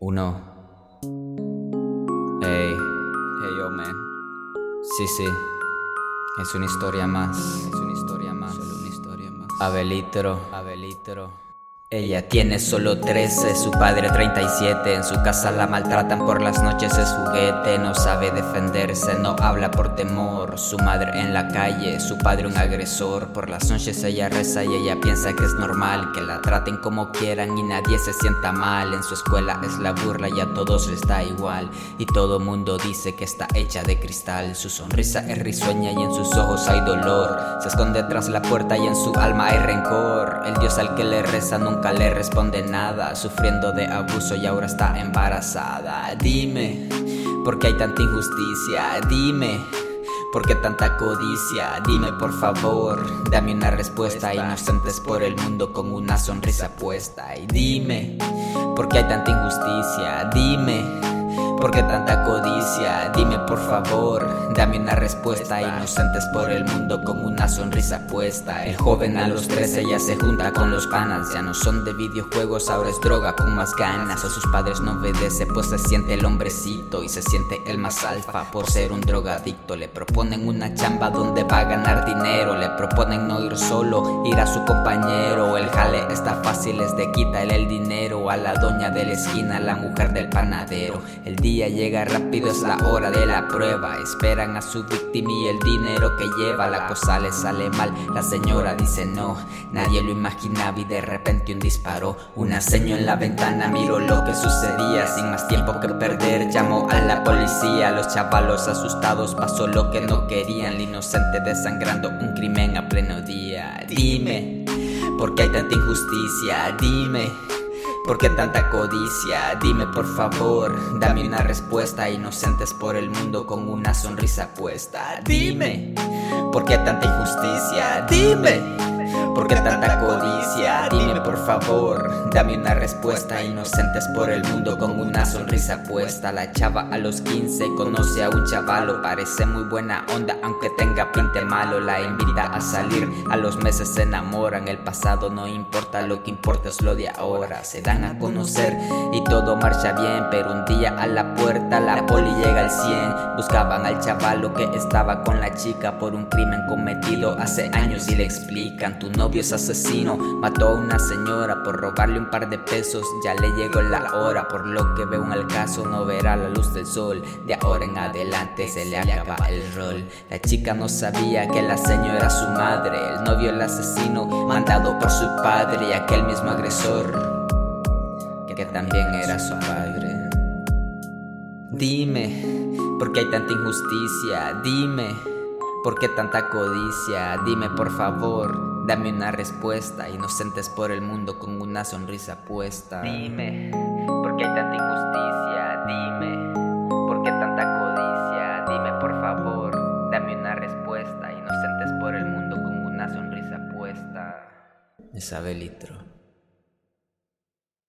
Uno. Hey. Hey, yo, man. Sí, sí. Es una historia más. Es una historia más. Solo una historia más. Abelitro. Abelitro. Ella tiene solo 13, su padre 37. En su casa la maltratan por las noches, es juguete. No sabe defenderse, no habla por temor. Su madre en la calle, su padre un agresor. Por las noches ella reza y ella piensa que es normal. Que la traten como quieran y nadie se sienta mal. En su escuela es la burla y a todos les da igual. Y todo mundo dice que está hecha de cristal. Su sonrisa es risueña y en sus ojos hay dolor. Se esconde tras la puerta y en su alma hay rencor. El Dios al que le reza nunca nunca le responde nada, sufriendo de abuso y ahora está embarazada. Dime, ¿por qué hay tanta injusticia? Dime. ¿Por qué tanta codicia? Dime por favor, dame una respuesta. Inocentes por el mundo con una sonrisa puesta. Y dime, ¿por qué hay tanta injusticia? Dime. ¿Por qué tanta codicia? Dime por favor, dame una respuesta. Inocentes por el mundo con una sonrisa puesta. El joven a los 13 ya se junta con los panas. Ya no son de videojuegos, ahora es droga con más ganas. A sus padres no obedece, pues se siente el hombrecito y se siente el más alfa por ser un drogadicto. Le proponen una chamba donde va a ganar dinero. Le proponen no ir solo, ir a su compañero. El jale está fácil, es de quítale el dinero a la doña de la esquina, la mujer del panadero. El llega rápido, es la hora de la prueba. Esperan a su víctima y el dinero que lleva. La cosa le sale mal, la señora dice no. Nadie lo imaginaba y de repente un disparo. Una seño en la ventana miró lo que sucedía. Sin más tiempo que perder, llamó a la policía. Los chavalos asustados pasó lo que no querían. El inocente desangrando un crimen a pleno día. Dime, ¿por qué hay tanta injusticia? Dime. ¿Por qué tanta codicia? Dime por favor, dame una respuesta. Inocentes por el mundo con una sonrisa puesta. Dime, ¿por qué tanta injusticia? Dime. ¿Por qué tanta codicia? Dame una respuesta. Inocentes por el mundo con una sonrisa puesta. La chava a los 15 conoce a un chavalo, parece muy buena onda, aunque tenga pinte malo. La invita a salir, a los meses se enamoran. El pasado no importa, lo que importa es lo de ahora. Se dan a conocer y todo marcha bien, pero un día a la puerta la poli llega al 100. Buscaban al chavalo que estaba con la chica por un crimen cometido hace años y le explican tu novio es asesino. Mató a una por robarle un par de pesos. Ya le llegó la hora, por lo que veo en el caso no verá la luz del sol. De ahora en adelante se le acaba el rol. La chica no sabía que la señora era su madre. El novio el asesino, mandado por su padre y aquel mismo agresor. Que también era su padre. Dime, ¿por qué hay tanta injusticia? Dime, ¿por qué tanta codicia? Dime por favor, Dame una respuesta, inocentes por el mundo con una sonrisa puesta. Dime, ¿por qué hay tanta injusticia? Dime, ¿por qué tanta codicia? Dime por favor, dame una respuesta, inocentes por el mundo con una sonrisa puesta. Isabelitro.